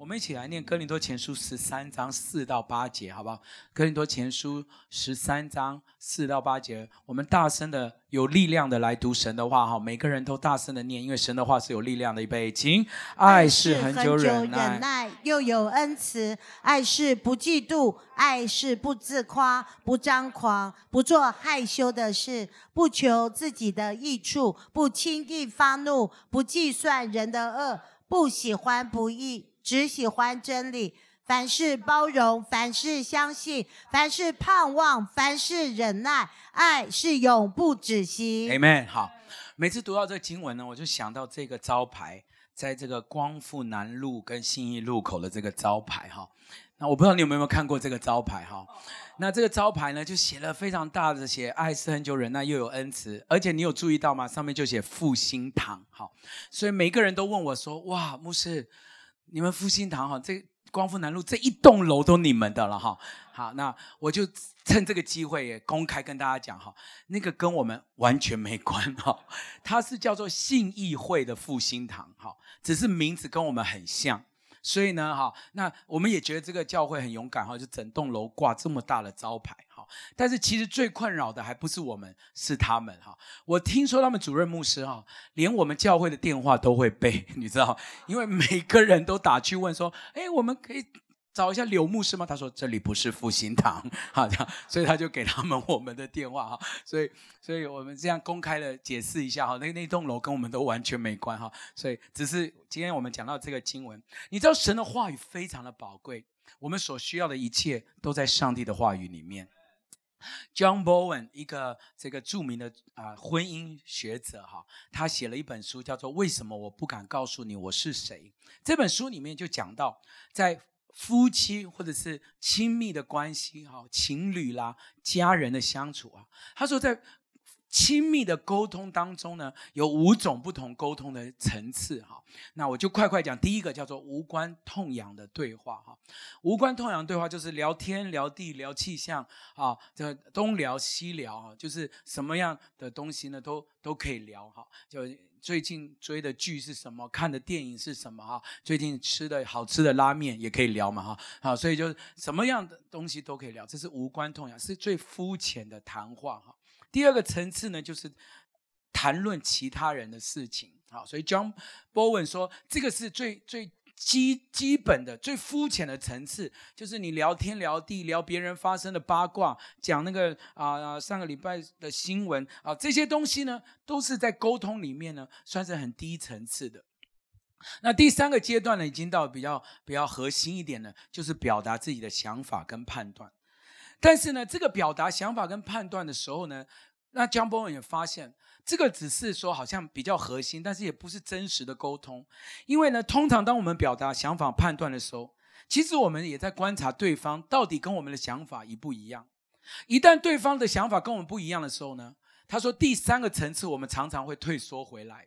我们一起来念《哥林多前书》十三章四到八节，好不好？《哥林多前书》十三章四到八节，我们大声的、有力量的来读神的话，哈！每个人都大声的念，因为神的话是有力量的。预备，请。爱是恒久忍耐，忍耐又有恩慈；爱是不嫉妒，爱是不自夸，不张狂，不做害羞的事，不求自己的益处，不轻易发怒，不计算人的恶，不喜欢不义。只喜欢真理，凡事包容，凡事相信，凡事盼望，凡事忍耐，爱是永不止息。Amen。好，每次读到这个经文呢，我就想到这个招牌，在这个光复南路跟信义路口的这个招牌哈。那我不知道你有没有看过这个招牌哈？那这个招牌呢，就写了非常大的写，爱是恒久忍耐又有恩慈，而且你有注意到吗？上面就写复兴堂。好，所以每个人都问我说：哇，牧师。你们复兴堂哈，这光复南路这一栋楼都你们的了哈。好，那我就趁这个机会也公开跟大家讲哈，那个跟我们完全没关哈。它是叫做信义会的复兴堂哈，只是名字跟我们很像。所以呢，哈，那我们也觉得这个教会很勇敢哈，就整栋楼挂这么大的招牌哈。但是其实最困扰的还不是我们，是他们哈。我听说他们主任牧师哈，连我们教会的电话都会背，你知道，因为每个人都打去问说，哎，我们可以。找一下刘牧师吗？他说这里不是复兴堂，好，所以他就给他们我们的电话哈，所以，所以我们这样公开的解释一下哈，那那栋楼跟我们都完全没关哈，所以只是今天我们讲到这个经文，你知道神的话语非常的宝贵，我们所需要的一切都在上帝的话语里面。John Bowen 一个这个著名的啊婚姻学者哈，他写了一本书叫做《为什么我不敢告诉你我是谁》，这本书里面就讲到在。夫妻或者是亲密的关系，哈，情侣啦，家人的相处啊，他说在亲密的沟通当中呢，有五种不同沟通的层次，哈。那我就快快讲，第一个叫做无关痛痒的对话，哈。无关痛痒对话就是聊天、聊地、聊气象，啊，这东聊西聊，啊，就是什么样的东西呢，都都可以聊，哈，就。最近追的剧是什么？看的电影是什么？哈，最近吃的好吃的拉面也可以聊嘛？哈，好，所以就是什么样的东西都可以聊，这是无关痛痒，是最肤浅的谈话哈。第二个层次呢，就是谈论其他人的事情，好，所以 John Bowen 说，这个是最最。基基本的最肤浅的层次，就是你聊天聊地聊别人发生的八卦，讲那个啊、上个礼拜的新闻啊，这些东西呢，都是在沟通里面呢，算是很低层次的。那第三个阶段呢，已经到比较比较核心一点的，就是表达自己的想法跟判断。但是呢，这个表达想法跟判断的时候呢，那江波文也发现。这个只是说好像比较核心，但是也不是真实的沟通。因为呢，通常当我们表达想法、判断的时候，其实我们也在观察对方到底跟我们的想法一不一样。一旦对方的想法跟我们不一样的时候呢，他说第三个层次，我们常常会退缩回来。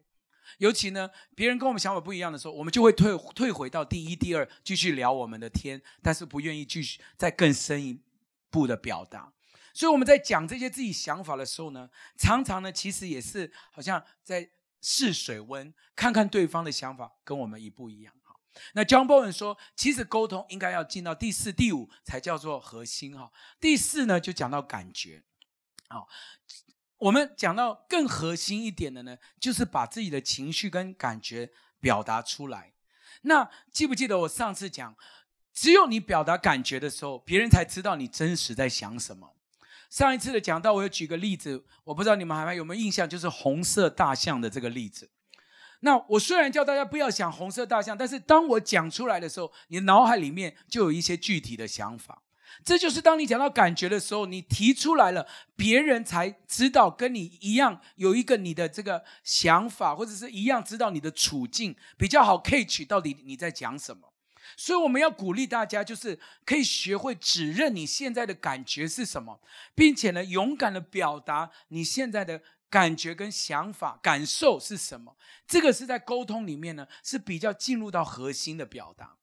尤其呢，别人跟我们想法不一样的时候，我们就会退退回到第一、第二，继续聊我们的天，但是不愿意继续再更深一步的表达。所以我们在讲这些自己想法的时候呢，常常呢，其实也是好像在试水温，看看对方的想法跟我们一不一样。哈，那 John Bowen 说，其实沟通应该要进到第四、第五才叫做核心。哈，第四呢就讲到感觉。好，我们讲到更核心一点的呢，就是把自己的情绪跟感觉表达出来。那记不记得我上次讲，只有你表达感觉的时候，别人才知道你真实在想什么。上一次的讲到，我有举个例子，我不知道你们还有没有印象，就是红色大象的这个例子。那我虽然叫大家不要想红色大象，但是当我讲出来的时候，你脑海里面就有一些具体的想法。这就是当你讲到感觉的时候，你提出来了，别人才知道跟你一样有一个你的这个想法，或者是一样知道你的处境，比较好 catch 到底你在讲什么。所以我们要鼓励大家，就是可以学会指认你现在的感觉是什么，并且呢，勇敢的表达你现在的感觉跟想法、感受是什么。这个是在沟通里面呢，是比较进入到核心的表达。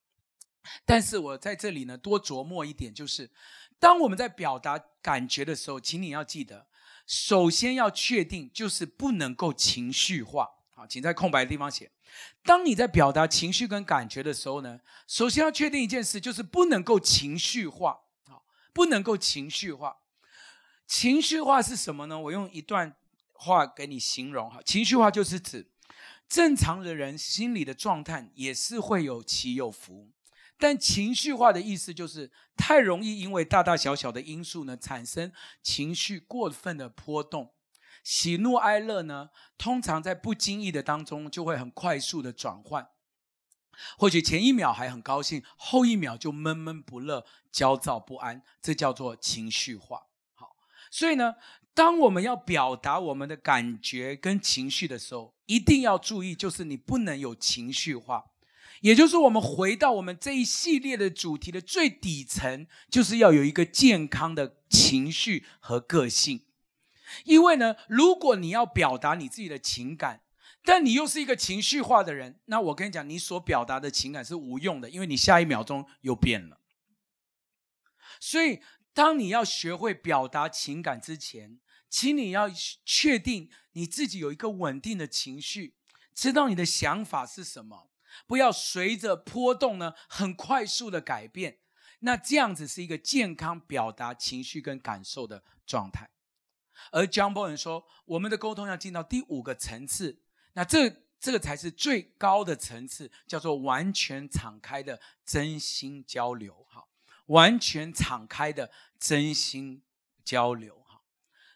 但是我在这里呢，多琢磨一点，就是当我们在表达感觉的时候，请你要记得，首先要确定就是不能够情绪化。请在空白的地方写。当你在表达情绪跟感觉的时候呢，首先要确定一件事，就是不能够情绪化，好，不能够情绪化。情绪化是什么呢？我用一段话给你形容哈。情绪化就是指正常的人心里的状态也是会有起有伏，但情绪化的意思就是太容易因为大大小小的因素呢，产生情绪过分的波动。喜怒哀乐呢，通常在不经意的当中就会很快速的转换，或许前一秒还很高兴，后一秒就闷闷不乐、焦躁不安，这叫做情绪化。好，所以呢，当我们要表达我们的感觉跟情绪的时候，一定要注意，就是你不能有情绪化。也就是我们回到我们这一系列的主题的最底层，就是要有一个健康的情绪和个性。因为呢，如果你要表达你自己的情感，但你又是一个情绪化的人，那我跟你讲，你所表达的情感是无用的，因为你下一秒钟又变了。所以，当你要学会表达情感之前，请你要确定你自己有一个稳定的情绪，知道你的想法是什么，不要随着波动呢，很快速的改变。那这样子是一个健康表达情绪跟感受的状态。而 John Bowen 说，我们的沟通要进到第五个层次，那这这个才是最高的层次，叫做完全敞开的真心交流。哈，完全敞开的真心交流。哈，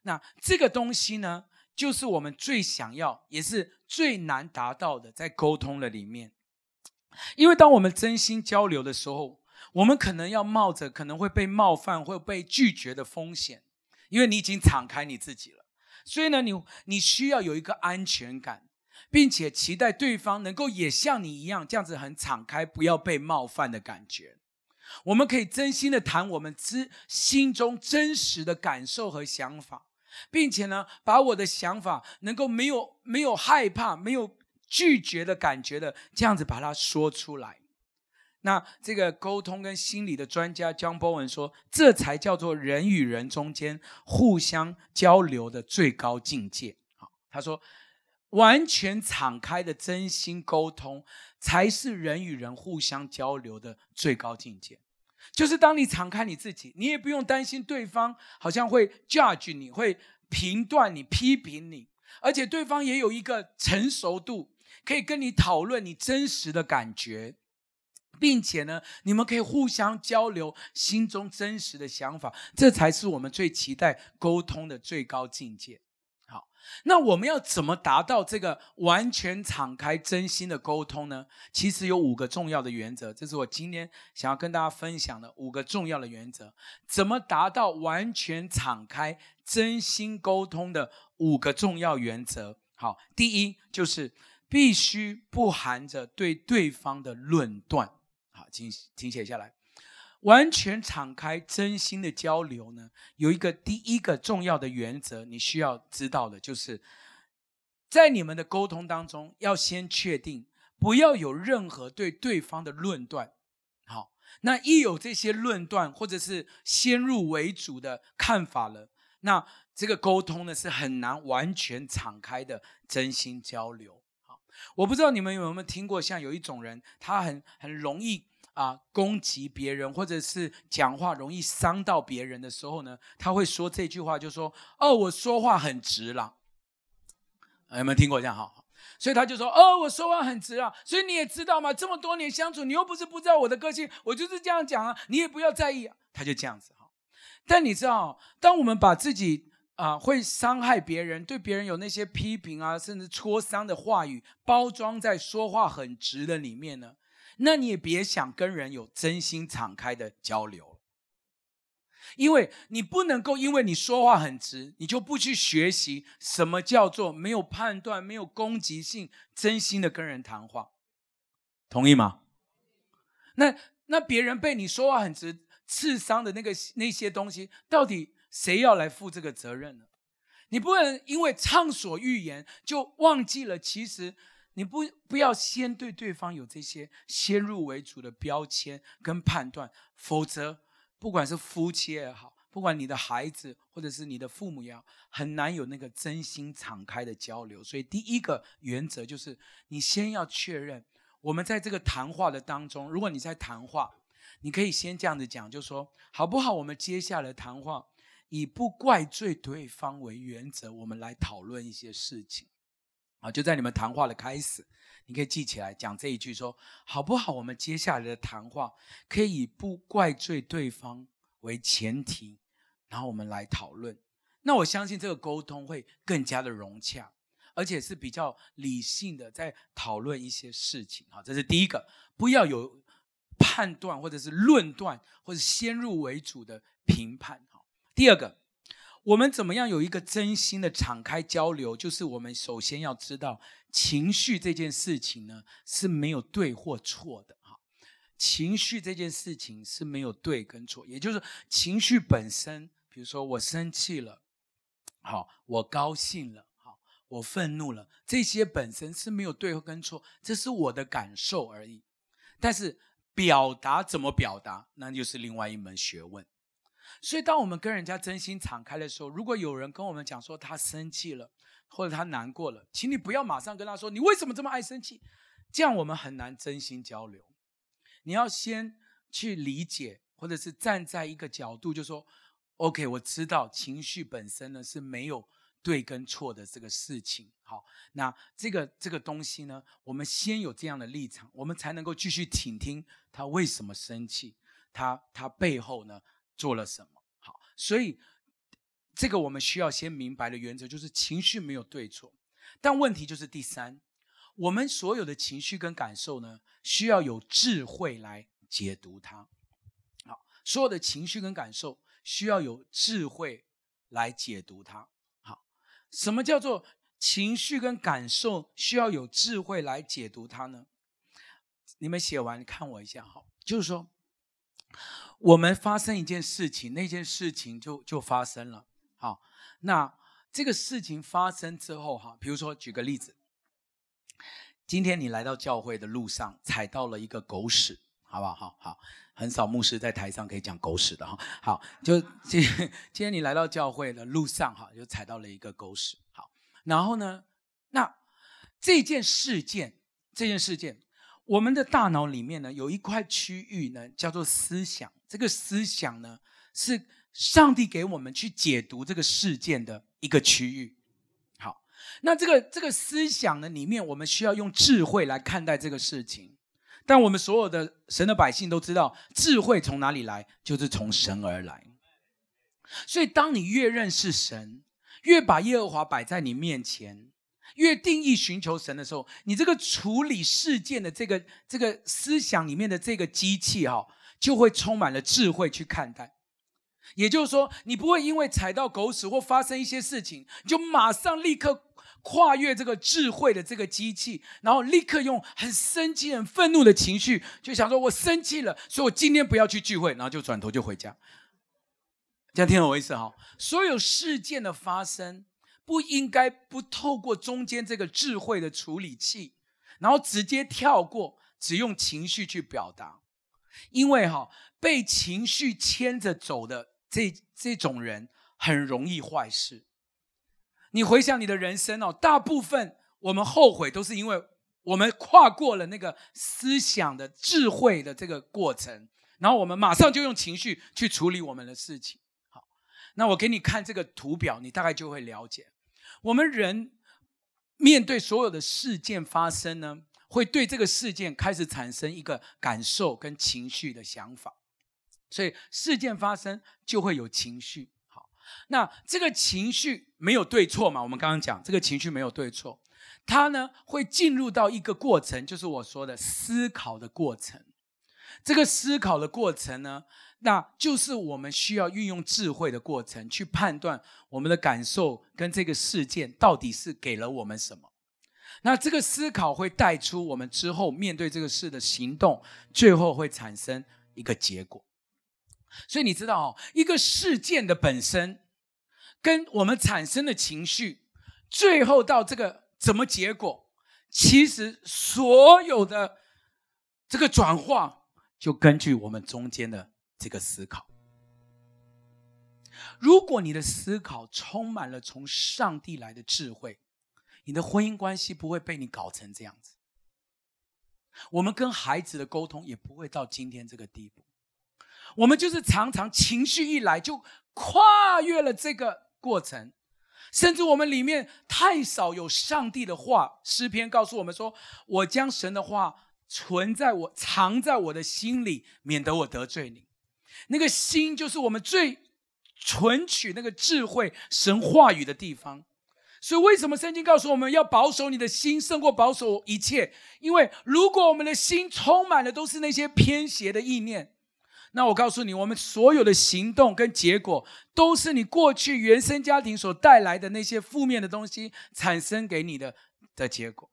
那这个东西呢，就是我们最想要，也是最难达到的，在沟通的里面。因为当我们真心交流的时候，我们可能要冒着可能会被冒犯或被拒绝的风险。因为你已经敞开你自己了，所以呢，你你需要有一个安全感，并且期待对方能够也像你一样这样子很敞开，不要被冒犯的感觉。我们可以真心的谈我们之心中真实的感受和想法，并且呢，把我的想法能够没有没有害怕、没有拒绝的感觉的这样子把它说出来。那这个沟通跟心理的专家江波文说，这才叫做人与人中间互相交流的最高境界。好，他说，完全敞开的真心沟通，才是人与人互相交流的最高境界。就是当你敞开你自己，你也不用担心对方好像会 judge 你，会评断你、批评你，而且对方也有一个成熟度，可以跟你讨论你真实的感觉。并且呢，你们可以互相交流心中真实的想法，这才是我们最期待沟通的最高境界。好，那我们要怎么达到这个完全敞开、真心的沟通呢？其实有五个重要的原则，这是我今天想要跟大家分享的五个重要的原则。怎么达到完全敞开、真心沟通的五个重要原则？好，第一就是必须不含着对对方的论断。好，请请写下来。完全敞开、真心的交流呢，有一个第一个重要的原则，你需要知道的，就是在你们的沟通当中，要先确定不要有任何对对方的论断。好，那一有这些论断或者是先入为主的看法了，那这个沟通呢是很难完全敞开的真心交流。好我不知道你们有没有听过，像有一种人，他很很容易啊攻击别人，或者是讲话容易伤到别人的时候呢，他会说这句话，就说：“哦，我说话很直啦。”有没有听过这样？哈，所以他就说：“哦，我说话很直啊。”所以你也知道嘛？这么多年相处，你又不是不知道我的个性，我就是这样讲啊，你也不要在意。他就这样子哈。但你知道，当我们把自己啊、会伤害别人，对别人有那些批评啊，甚至戳伤的话语，包装在说话很直的里面呢。那你也别想跟人有真心敞开的交流，因为你不能够因为你说话很直，你就不去学习什么叫做没有判断、没有攻击性、真心的跟人谈话，同意吗？那那别人被你说话很直刺伤的那个那些东西，到底？谁要来负这个责任呢？你不能因为畅所欲言就忘记了，其实你不不要先对对方有这些先入为主的标签跟判断，否则不管是夫妻也好，不管你的孩子或者是你的父母也好，很难有那个真心敞开的交流。所以第一个原则就是，你先要确认，我们在这个谈话的当中，如果你在谈话，你可以先这样子讲，就说好不好？我们接下来谈话以不怪罪对方为原则，我们来讨论一些事情。啊，就在你们谈话的开始，你可以记起来讲这一句说，好不好？我们接下来的谈话可以以不怪罪对方为前提。然后我们来讨论，那我相信这个沟通会更加的融洽，而且是比较理性的在讨论一些事情。好，这是第一个，不要有判断或者是论断或者先入为主的评判。好，第二个，我们怎么样有一个真心的敞开交流？就是我们首先要知道情绪这件事情呢是没有对或错的。哈，情绪这件事情是没有对跟错，也就是情绪本身。比如说我生气了，好，我高兴了，好，我愤怒了，这些本身是没有对跟错，这是我的感受而已。但是表达怎么表达，那就是另外一门学问。所以当我们跟人家真心敞开的时候，如果有人跟我们讲说他生气了，或者他难过了，请你不要马上跟他说你为什么这么爱生气，这样我们很难真心交流。你要先去理解，或者是站在一个角度，就说。OK，我知道情绪本身呢是没有对跟错的这个事情。好，那这个这个东西呢，我们先有这样的立场，我们才能够继续倾听他为什么生气，他他背后呢做了什么。所以这个我们需要先明白的原则就是情绪没有对错，但问题就是第三，我们所有的情绪跟感受呢，需要有智慧来解读它。好，所有的情绪跟感受。需要有智慧来解读它。好，什么叫做情绪跟感受需要有智慧来解读它呢？你们写完看我一下，好，就是说，我们发生一件事情，那件事情就就发生了。好，那这个事情发生之后，哈，比如说举个例子，今天你来到教会的路上踩到了一个狗屎，好不好？好好。很少牧师在台上可以讲狗屎的哈。好，就今 今天你来到教会的路上哈，就踩到了一个狗屎。好，然后呢，那这件事件，这件事件，我们的大脑里面呢，有一块区域呢，叫做思想。这个思想呢，是上帝给我们去解读这个事件的一个区域。好，那这个这个思想呢，里面我们需要用智慧来看待这个事情。但我们所有的神的百姓都知道，智慧从哪里来，就是从神而来。所以，当你越认识神，越把耶和华摆在你面前，越定义寻求神的时候，你这个处理事件的这个这个思想里面的这个机器哈，就会充满了智慧去看待。也就是说，你不会因为踩到狗屎或发生一些事情，就马上立刻。跨越这个智慧的这个机器，然后立刻用很生气、很愤怒的情绪，就想说：“我生气了，所以我今天不要去聚会。”然后就转头就回家。这样听懂我意思哈？所有事件的发生，不应该不透过中间这个智慧的处理器，然后直接跳过，只用情绪去表达。因为哈，被情绪牵着走的这这种人，很容易坏事。你回想你的人生哦，大部分我们后悔都是因为我们跨过了那个思想的智慧的这个过程，然后我们马上就用情绪去处理我们的事情。好，那我给你看这个图表，你大概就会了解，我们人面对所有的事件发生呢，会对这个事件开始产生一个感受跟情绪的想法，所以事件发生就会有情绪。好那这个情绪没有对错嘛？我们刚刚讲这个情绪没有对错，它呢会进入到一个过程，就是我说的思考的过程。这个思考的过程呢，那就是我们需要运用智慧的过程，去判断我们的感受跟这个事件到底是给了我们什么。那这个思考会带出我们之后面对这个事的行动，最后会产生一个结果。所以你知道哦，一个事件的本身跟我们产生的情绪，最后到这个怎么结果，其实所有的这个转化，就根据我们中间的这个思考。如果你的思考充满了从上帝来的智慧，你的婚姻关系不会被你搞成这样子。我们跟孩子的沟通也不会到今天这个地步。我们就是常常情绪一来就跨越了这个过程，甚至我们里面太少有上帝的话。诗篇告诉我们说：“我将神的话存在我藏在我的心里，免得我得罪你。”那个心就是我们最存取那个智慧神话语的地方。所以，为什么圣经告诉我们要保守你的心，胜过保守一切？因为如果我们的心充满了都是那些偏邪的意念。那我告诉你，我们所有的行动跟结果，都是你过去原生家庭所带来的那些负面的东西产生给你的的结果。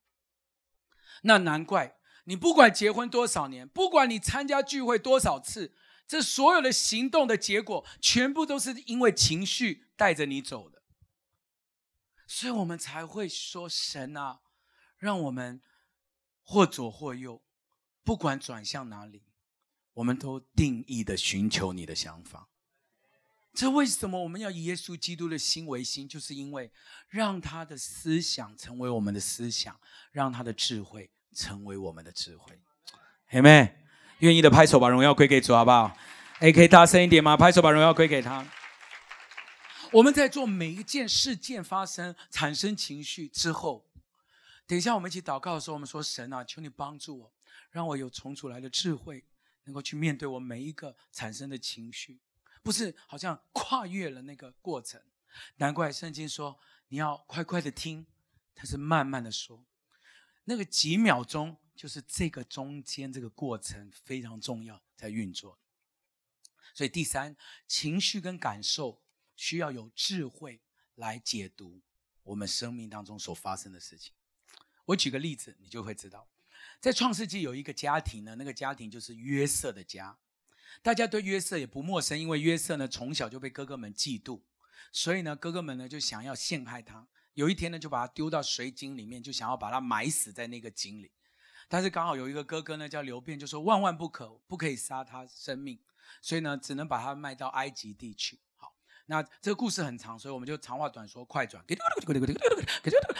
那难怪你不管结婚多少年，不管你参加聚会多少次，这所有的行动的结果，全部都是因为情绪带着你走的。所以我们才会说，神啊，让我们或左或右，不管转向哪里。我们都定义的寻求你的想法，这为什么我们要以耶稣基督的心为心？就是因为让他的思想成为我们的思想，让他的智慧成为我们的智慧。姐妹，愿意的拍手，把荣耀归给主，好不好？哎，可以大声一点吗？拍手，把荣耀归给他。我们在做每一件事件发生、产生情绪之后，等一下我们一起祷告的时候，我们说：神啊，求你帮助我，让我有重组来的智慧。能够去面对我每一个产生的情绪，不是好像跨越了那个过程。难怪圣经说你要快快的听，它是慢慢的说。那个几秒钟就是这个中间这个过程非常重要，在运作。所以第三，情绪跟感受需要有智慧来解读我们生命当中所发生的事情。我举个例子，你就会知道。在创世纪有一个家庭呢，那个家庭就是约瑟的家。大家对约瑟也不陌生，因为约瑟呢从小就被哥哥们嫉妒，所以呢哥哥们呢就想要陷害他。有一天呢就把他丢到水井里面，就想要把他埋死在那个井里。但是刚好有一个哥哥呢叫刘辩，就说万万不可，不可以杀他生命，所以呢只能把他卖到埃及地去。那这个故事很长，所以我们就长话短说，快转。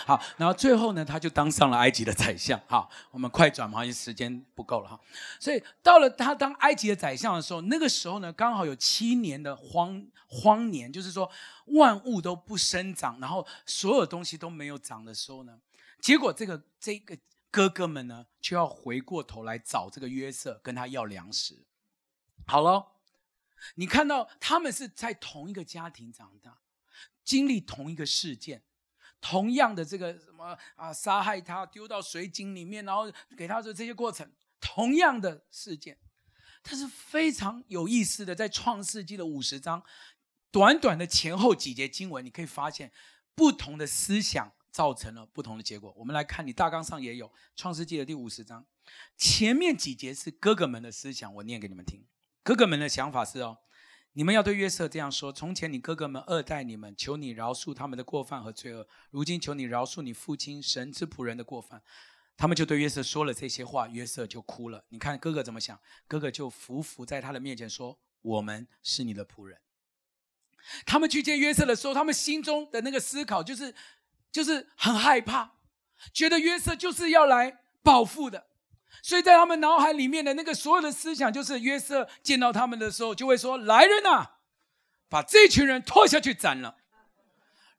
好，然后最后呢，他就当上了埃及的宰相。好，我们快转嘛，因为时间不够了哈。所以到了他当埃及的宰相的时候，那个时候呢，刚好有七年的荒荒年，就是说万物都不生长，然后所有东西都没有长的时候呢，结果这个这个哥哥们呢，就要回过头来找这个约瑟，跟他要粮食。好了。你看到他们是在同一个家庭长大，经历同一个事件，同样的这个什么啊，杀害他，丢到水井里面，然后给他的这些过程，同样的事件，但是非常有意思的，在创世纪的五十章，短短的前后几节经文，你可以发现不同的思想造成了不同的结果。我们来看，你大纲上也有创世纪的第五十章，前面几节是哥哥们的思想，我念给你们听。哥哥们的想法是哦，你们要对约瑟这样说：从前你哥哥们恶待你们，求你饶恕他们的过犯和罪恶。如今求你饶恕你父亲神之仆人的过犯。他们就对约瑟说了这些话，约瑟就哭了。你看哥哥怎么想？哥哥就伏伏在他的面前说：我们是你的仆人。他们去见约瑟的时候，他们心中的那个思考就是，就是很害怕，觉得约瑟就是要来报复的。所以在他们脑海里面的那个所有的思想，就是约瑟见到他们的时候，就会说：“来人呐，把这群人拖下去斩了，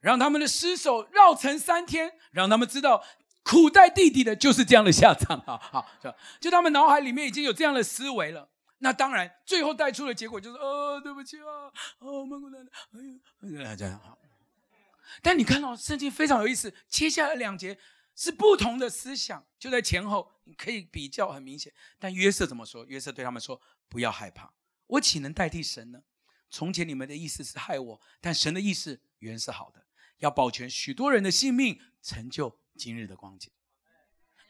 让他们的尸首绕城三天，让他们知道苦待弟弟的就是这样的下场。”好好，就就他们脑海里面已经有这样的思维了。那当然，最后带出的结果就是：“哦，对不起啊，哦，蒙古人，哎呀，这样好。”但你看到圣经非常有意思，接下来两节。是不同的思想，就在前后，你可以比较很明显。但约瑟怎么说？约瑟对他们说：“不要害怕，我岂能代替神呢？从前你们的意思是害我，但神的意思原是好的，要保全许多人的性命，成就今日的光景。”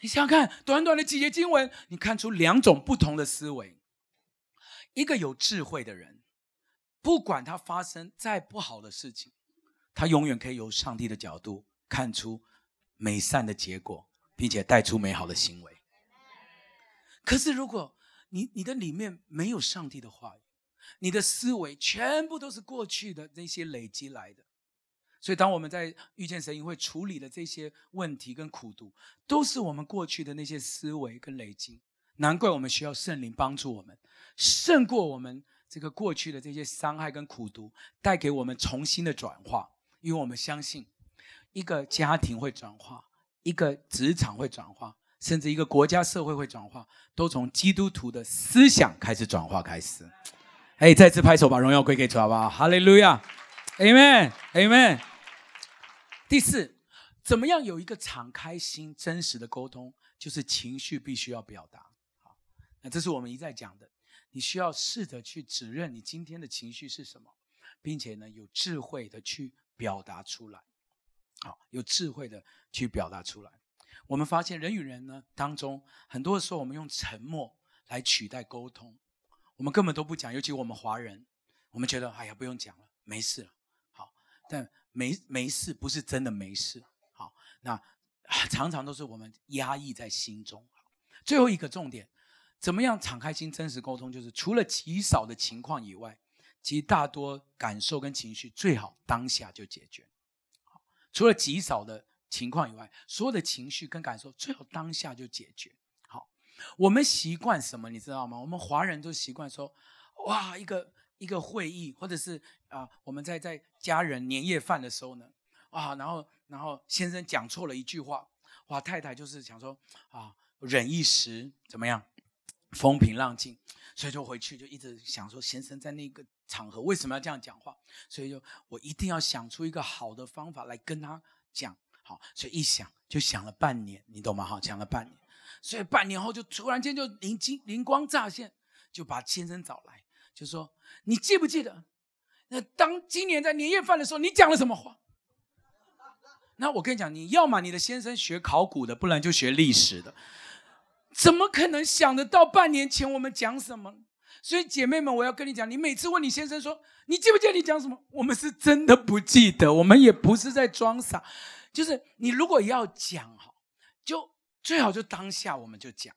你想想看，短短的几节经文，你看出两种不同的思维。一个有智慧的人，不管他发生再不好的事情，他永远可以由上帝的角度看出。美善的结果，并且带出美好的行为。可是，如果你你的里面没有上帝的话语，你的思维全部都是过去的那些累积来的。所以，当我们在遇见神营会处理的这些问题跟苦毒，都是我们过去的那些思维跟累积。难怪我们需要圣灵帮助我们，胜过我们这个过去的这些伤害跟苦毒，带给我们重新的转化。因为我们相信，一个家庭会转化，一个职场会转化，甚至一个国家社会会转化，都从基督徒的思想开始转化开始。哎，再次拍手，把荣耀归给主，好不好？哈利路亚，Amen，Amen。第四，怎么样有一个敞开心、真实的沟通？就是情绪必须要表达。好，那这是我们一再讲的。你需要试着去指认你今天的情绪是什么，并且呢，有智慧的去表达出来。好，有智慧的去表达出来。我们发现人与人呢当中，很多时候我们用沉默来取代沟通，我们根本都不讲。尤其我们华人，我们觉得哎呀，不用讲了，没事了。好，但。没没事，不是真的没事。好，那常常都是我们压抑在心中。最后一个重点，怎么样敞开心、真实沟通？就是除了极少的情况以外，其实大多感受跟情绪最好当下就解决。好，除了极少的情况以外，所有的情绪跟感受最好当下就解决。好，我们习惯什么？你知道吗？我们华人都习惯说，哇，一个。一个会议，或者是啊、我们在在家人年夜饭的时候呢，啊，然后然后先生讲错了一句话，哇，太太就是想说啊，忍一时怎么样，风平浪静，所以就回去就一直想说，先生在那个场合为什么要这样讲话？所以就我一定要想出一个好的方法来跟他讲，好，所以一想就想了半年，你懂吗？哈，讲了半年，所以半年后就突然间就灵机灵光乍现，就把先生找来。就说你记不记得，那当今年在年夜饭的时候，你讲了什么话？那我跟你讲，你要么你的先生学考古的，不然就学历史的，怎么可能想得到半年前我们讲什么？所以姐妹们，我要跟你讲，你每次问你先生说你记不记得你讲什么，我们是真的不记得，我们也不是在装傻，就是你如果要讲哈，就最好就当下我们就讲，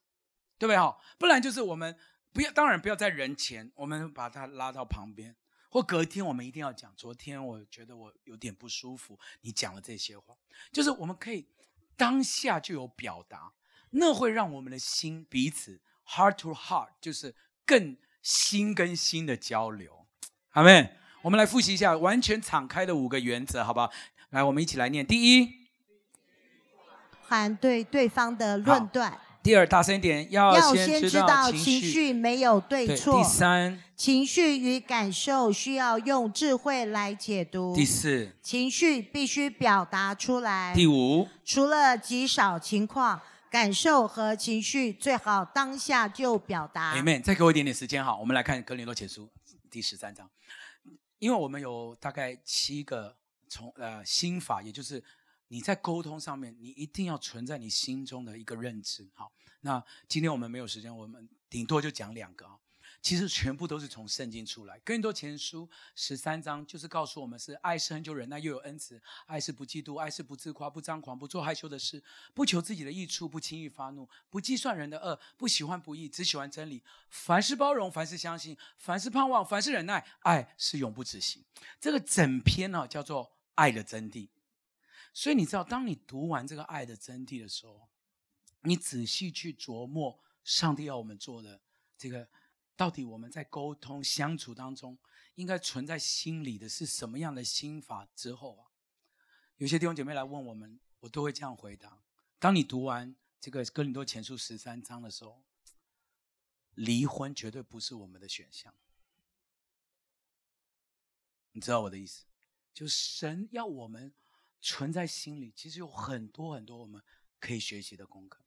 对不对哈？不然就是我们。不要，当然不要在人前，我们把他拉到旁边，或隔天我们一定要讲。昨天我觉得我有点不舒服，你讲了这些话，就是我们可以当下就有表达，那会让我们的心彼此 heart to heart，就是更心跟心的交流。阿妹，我们来复习一下完全敞开的五个原则，好不好？来，我们一起来念。第一，反对对方的论断。第二，大声一点，要先知道情绪没有对错。第三，情绪与感受需要用智慧来解读。第四，情绪必须表达出来。第五，除了极少情况，感受和情绪最好当下就表达。阿妹。再给我一点点时间哈，我们来看《格林多前书》第十三章，因为我们有大概七个从呃心法，也就是。你在沟通上面，你一定要存在你心中的一个认知。好，那今天我们没有时间，我们顶多就讲两个啊。其实全部都是从圣经出来。更多前书十三章就是告诉我们：是爱是恒久忍耐，又有恩慈；爱是不嫉妒，爱是不自夸，不张狂，不做害羞的事，不求自己的益处，不轻易发怒，不计算人的恶，不喜欢不义，只喜欢真理。凡事包容，凡事相信，凡事盼望，凡事忍耐。爱是永不止息。这个整篇呢，叫做爱的真谛。所以你知道，当你读完这个爱的真谛的时候，你仔细去琢磨上帝要我们做的这个，到底我们在沟通相处当中应该存在心里的是什么样的心法之后啊，有些弟兄姐妹来问我们，我都会这样回答：当你读完这个哥林多前书十三章的时候，离婚绝对不是我们的选项。你知道我的意思？就神要我们。存在心里，其实有很多很多我们可以学习的功课，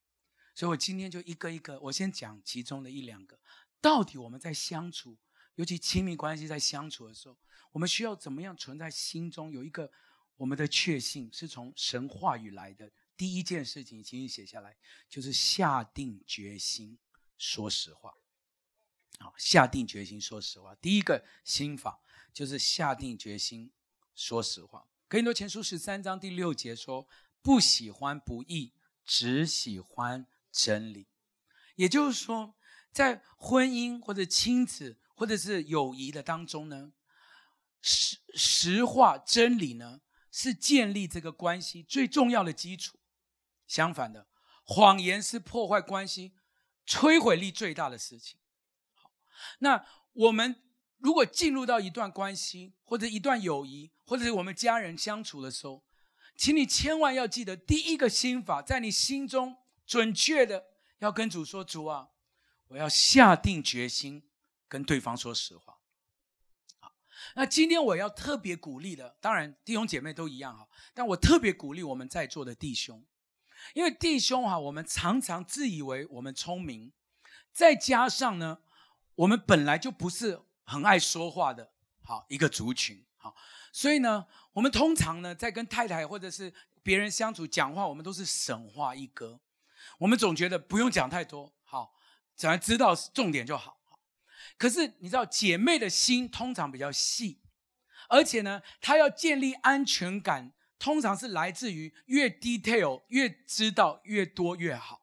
所以我今天就一个一个，我先讲其中的一两个。到底我们在相处，尤其亲密关系在相处的时候，我们需要怎么样存在心中有一个我们的确信，是从神话语来的。第一件事情，请你写下来，就是下定决心说实话。好，下定决心说实话。第一个心法就是下定决心说实话。哥林多前书十三章第六节说：“不喜欢不义，只喜欢真理。”也就是说，在婚姻或者亲子或者是友谊的当中呢，实实话真理呢，是建立这个关系最重要的基础。相反的，谎言是破坏关系、摧毁力最大的事情。好，那我们如果进入到一段关系或者一段友谊，或者是我们家人相处的时候，请你千万要记得，第一个心法在你心中准确的要跟主说：“主啊，我要下定决心跟对方说实话。”好，那今天我要特别鼓励的，当然弟兄姐妹都一样哈，但我特别鼓励我们在座的弟兄。因为弟兄哈，我们常常自以为我们聪明，再加上呢，我们本来就不是很爱说话的，好一个族群，好，所以呢，我们通常呢，在跟太太或者是别人相处讲话，我们都是省话一哥，我们总觉得不用讲太多，只要知道重点就好。可是你知道，姐妹的心通常比较细，而且呢，她要建立安全感。通常是来自于越 detail 越知道越多越好，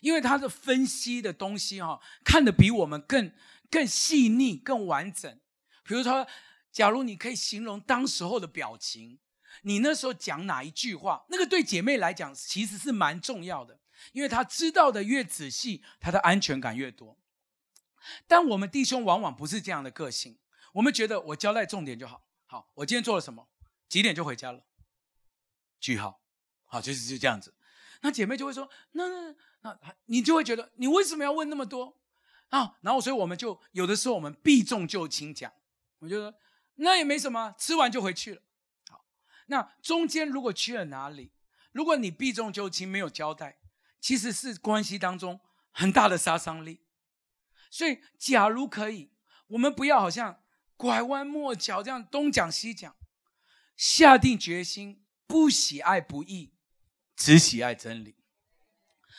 因为她的分析的东西哈，看得比我们更更细腻、更完整。比如说，假如你可以形容当时候的表情，你那时候讲哪一句话，那个对姐妹来讲其实是蛮重要的，因为他知道的越仔细，他的安全感越多。但我们弟兄往往不是这样的个性，我们觉得我交代重点就好，好，我今天做了什么，几点就回家了。句号，好，就是就这样子。那姐妹就会说：“那那那，你就会觉得你为什么要问那么多啊？”然后，所以我们就有的时候我们避重就轻讲，我觉得那也没什么，吃完就回去了。好，那中间如果去了哪里，如果你避重就轻没有交代，其实是关系当中很大的杀伤力。所以，假如可以，我们不要好像拐弯抹角这样东讲西讲，下定决心。不喜爱不义，只喜爱真理。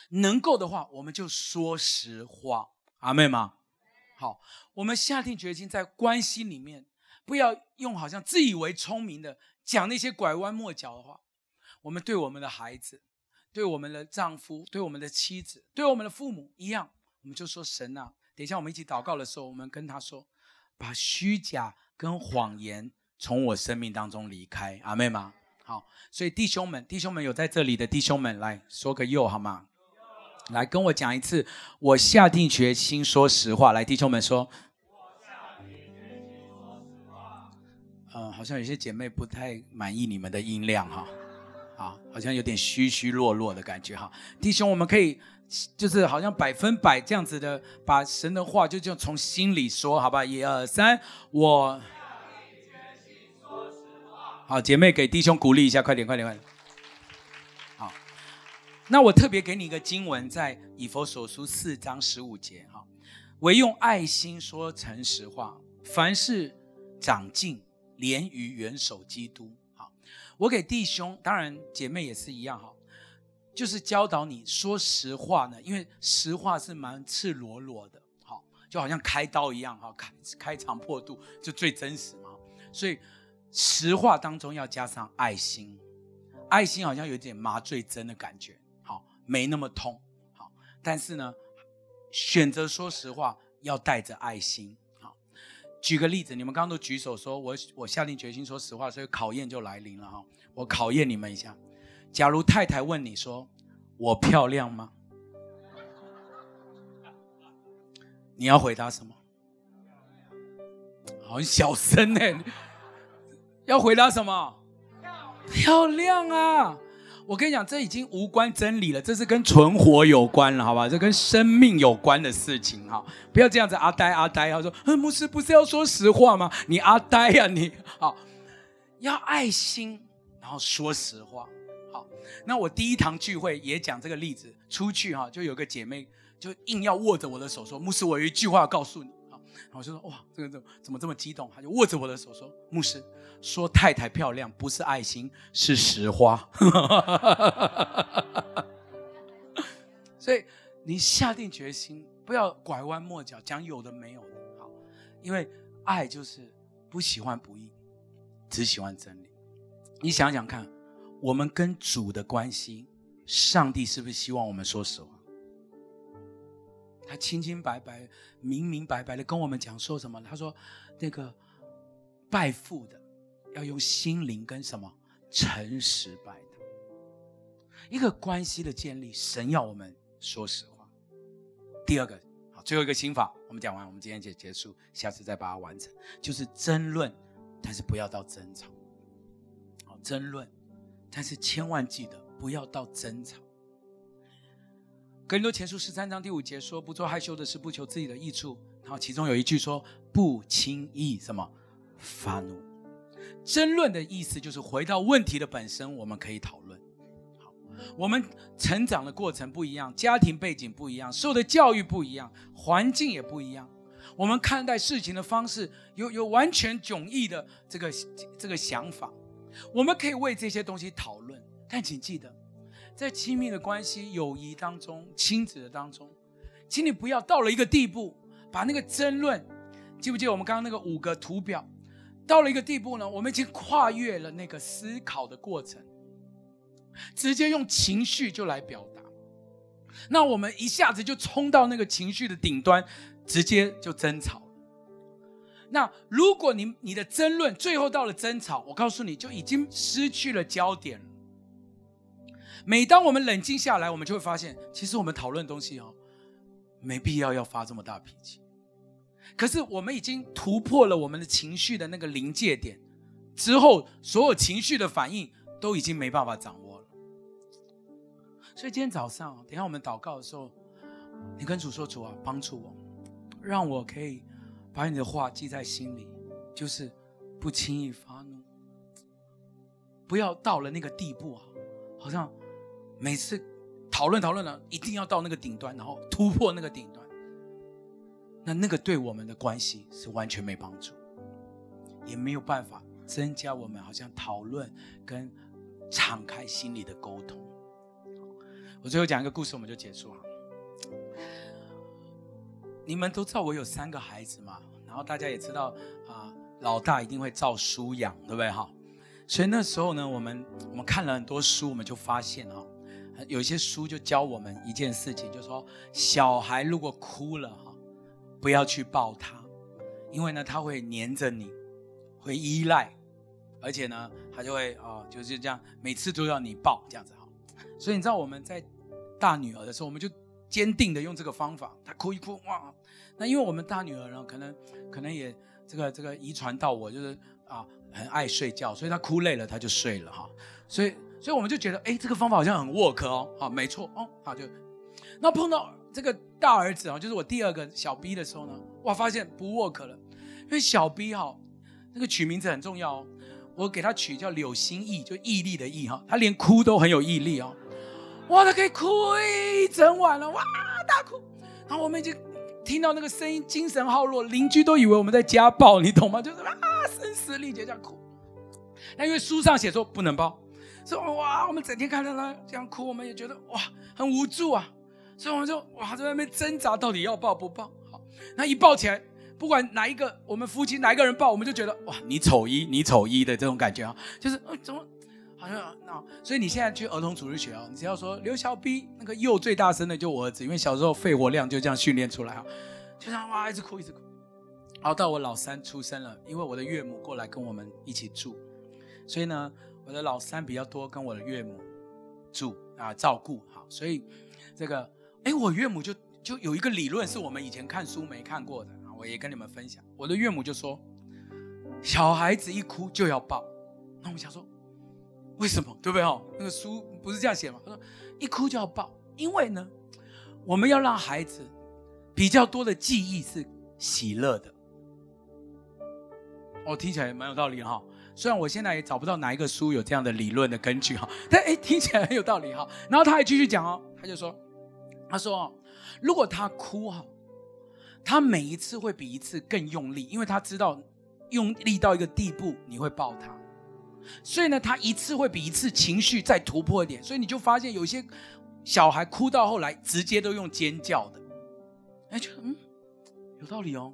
能够的话，我们就说实话，阿妹吗？好，我们下定决心，在关系里面，不要用好像自以为聪明的讲那些拐弯抹角的话。我们对我们的孩子，对我们的丈夫，对我们的妻子，对我们的父母一样，我们就说神啊，等一下我们一起祷告的时候，我们跟他说，把虚假跟谎言从我生命当中离开，阿妹吗？好，所以弟兄们，弟兄们有在这里的弟兄们，来说个又好吗？来跟我讲一次，我下定决心说实话。来，弟兄们说，嗯、好像有些姐妹不太满意你们的音量哈，啊，好像有点虚虚弱弱的感觉哈。弟兄，我们可以就是好像百分百这样子的，把神的话就就从心里说，好吧？一二三，我。好，姐妹给弟兄鼓励一下，快点，快点，快点。好，那我特别给你一个经文，在以弗所书四章十五节，哈，唯用爱心说诚实话，凡事长进，连于元首基督。我给弟兄，当然姐妹也是一样，哈，就是教导你说实话呢，因为实话是蛮赤裸裸的，好，就好像开刀一样，哈，开开肠破肚，就最真实嘛，所以。实话当中要加上爱心，爱心好像有点麻醉针的感觉，好，没那么痛，好，但是呢，选择说实话要带着爱心，举个例子，你们刚刚都举手说，我我下定决心说实话，所以考验就来临了哈。我考验你们一下，假如太太问你说，我漂亮吗？你要回答什么？好小声呢。要回答什么？漂亮啊！我跟你讲，这已经无关真理了，这是跟存活有关了，好吧？这跟生命有关的事情哈！不要这样子阿呆阿呆，他说：“牧师不是要说实话吗？你阿呆呀你！”好，要爱心，然后说实话。好，那我第一堂聚会也讲这个例子，出去哈，就有个姐妹就硬要握着我的手说：“牧师，我有一句话要告诉你。”然后我就说：“哇，这个怎么怎么这么激动？”他就握着我的手说：“牧师。”说太太漂亮不是爱心，是实话。所以你下定决心，不要拐弯抹角讲有的没有的，好，因为爱就是不喜欢不义，只喜欢真理。你想想看，我们跟主的关系，上帝是不是希望我们说实话？他清清白白、明明白白的跟我们讲说什么？他说，那个拜父的要用心灵跟什么诚实拜的。一个关系的建立，神要我们说实话。第二个，好，最后一个心法，我们讲完，我们今天就结束，下次再把它完成。就是争论，但是不要到争吵。好，争论，但是千万记得不要到争吵。哥林多前书十三章第五节说：“不做害羞的事，不求自己的益处。”然后其中有一句说：“不轻易什么发怒。”争论的意思就是回到问题的本身，我们可以讨论。好我们成长的过程不一样，家庭背景不一样，受的教育不一样，环境也不一样。我们看待事情的方式有有完全迥异的这个这个想法。我们可以为这些东西讨论，但请记得，在亲密的关系、友谊当中、亲子的当中，请你不要到了一个地步，把那个争论，记不记得我们刚刚那个五个图表？到了一个地步呢，我们已经跨越了那个思考的过程。直接用情绪就来表达，那我们一下子就冲到那个情绪的顶端，直接就争吵。那如果你你的争论最后到了争吵，我告诉你就已经失去了焦点了。每当我们冷静下来，我们就会发现，其实我们讨论东西哦，没必要要发这么大脾气。可是我们已经突破了我们的情绪的那个临界点之后，所有情绪的反应都已经没办法掌握了。所以今天早上，等下我们祷告的时候，你跟主说：“主啊，帮助我，让我可以把你的话记在心里，就是不轻易发怒，不要到了那个地步啊，好像每次讨论讨论了，一定要到那个顶端，然后突破那个顶端，那那个对我们的关系是完全没帮助，也没有办法增加我们好像讨论跟敞开心里的沟通。”我最后讲一个故事，我们就结束了。你们都知道我有三个孩子嘛，然后大家也知道啊，老大一定会照书养，对不对哈？所以那时候呢，我们我们看了很多书，我们就发现哈，有一些书就教我们一件事情，就说小孩如果哭了，不要去抱他，因为呢他会黏着你，会依赖，而且呢他就会啊就是这样，每次都要你抱这样子哈。所以你知道我们在大女儿的时候，我们就坚定的用这个方法。她哭一哭，哇！那因为我们大女儿呢，可能可能也这个这个遗传到我，就是啊很爱睡觉，所以她哭累了她就睡了哈。所以所以我们就觉得，哎，这个方法好像很 work 哦，啊没错哦，好就。那碰到这个大儿子啊，就是我第二个小 B 的时候呢，哇，发现不 work 了，因为小 B 哈，那个取名字很重要哦。我给他取叫柳心意，就毅力的毅哈，他连哭都很有毅力哦。哇，他可以哭一整晚了，哇，大哭。然后我们已经听到那个声音，精神耗弱，邻居都以为我们在家暴，你懂吗？就是啊，声嘶力竭这样哭。那因为书上写说不能抱，说哇，我们整天看到他这样哭，我们也觉得哇，很无助啊。所以我们就哇，在外面挣扎，到底要抱不抱？好，那一抱起来，不管哪一个，我们夫妻哪一个人抱，我们就觉得哇，你丑一，你丑一的这种感觉啊，就是呃，怎么？好像那，所以你现在去儿童主日学啊，你只要说刘小 B 那个又最大声的就我儿子，因为小时候肺活量就这样训练出来啊，就这样哇一直哭一直哭，然后到我老三出生了，因为我的岳母过来跟我们一起住，所以呢，我的老三比较多跟我的岳母住啊照顾好，所以这个哎我岳母就就有一个理论是我们以前看书没看过的啊，我也跟你们分享，我的岳母就说小孩子一哭就要抱，那我想说。为什么？对不对？哦，那个书不是这样写吗？他说，一哭就要抱，因为呢，我们要让孩子比较多的记忆是喜乐的。哦，听起来也蛮有道理哈。虽然我现在也找不到哪一个书有这样的理论的根据哈，但哎，听起来很有道理哈。然后他还继续讲哦，他就说，他说，如果他哭哈，他每一次会比一次更用力，因为他知道用力到一个地步，你会抱他。所以呢，他一次会比一次情绪再突破一点，所以你就发现有些小孩哭到后来直接都用尖叫的，哎，就嗯，有道理哦。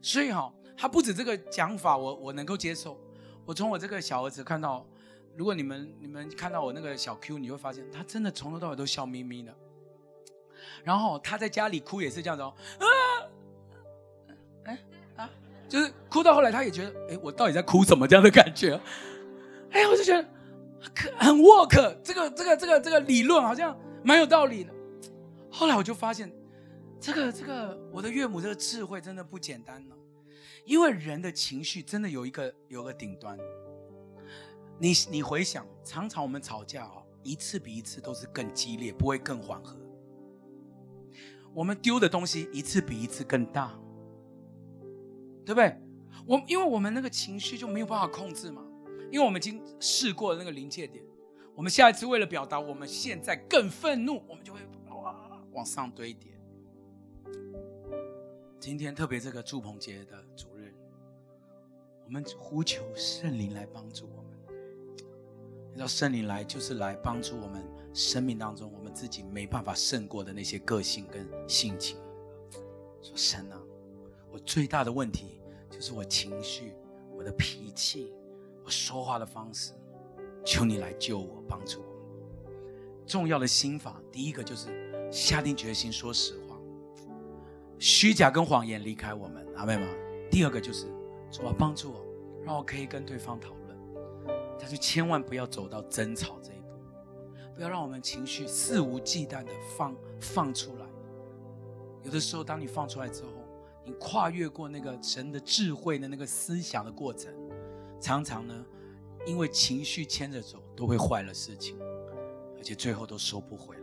所以哈、哦，他不止这个讲法，我我能够接受。我从我这个小儿子看到，如果你们你们看到我那个小 Q，你会发现他真的从头到尾都笑眯眯的。然后他在家里哭也是这样子哦，啊，哎啊，就是哭到后来他也觉得，哎，我到底在哭什么这样的感觉？哎，我就觉得很 work，这个这个这个这个理论好像蛮有道理的。后来我就发现，这个这个我的岳母这个智慧真的不简单了，因为人的情绪真的有一个有个顶端。你你回想，常常我们吵架哦，一次比一次都是更激烈，不会更缓和。我们丢的东西一次比一次更大，对不对？我因为我们那个情绪就没有办法控制嘛，因为我们已经试过了那个临界点。我们下一次为了表达我们现在更愤怒，我们就会哇往上堆叠。今天特别这个祝鹏节的主日，我们呼求圣灵来帮助我们。你知道圣灵来就是来帮助我们生命当中自己没办法胜过的那些个性跟性情。说神啊，我最大的问题就是我情绪、我的脾气、我说话的方式，求你来救我，帮助我。重要的心法，第一个就是下定决心说实话，虚假跟谎言离开我们，阿们吗？第二个就是说，帮助我，让我可以跟对方讨论。但是千万不要走到争吵这，不要让我们情绪肆无忌惮的放放出来。有的时候，当你放出来之后，你跨越过那个神的智慧的那个思想的过程，常常呢，因为情绪牵着走，都会坏了事情，而且最后都收不回来。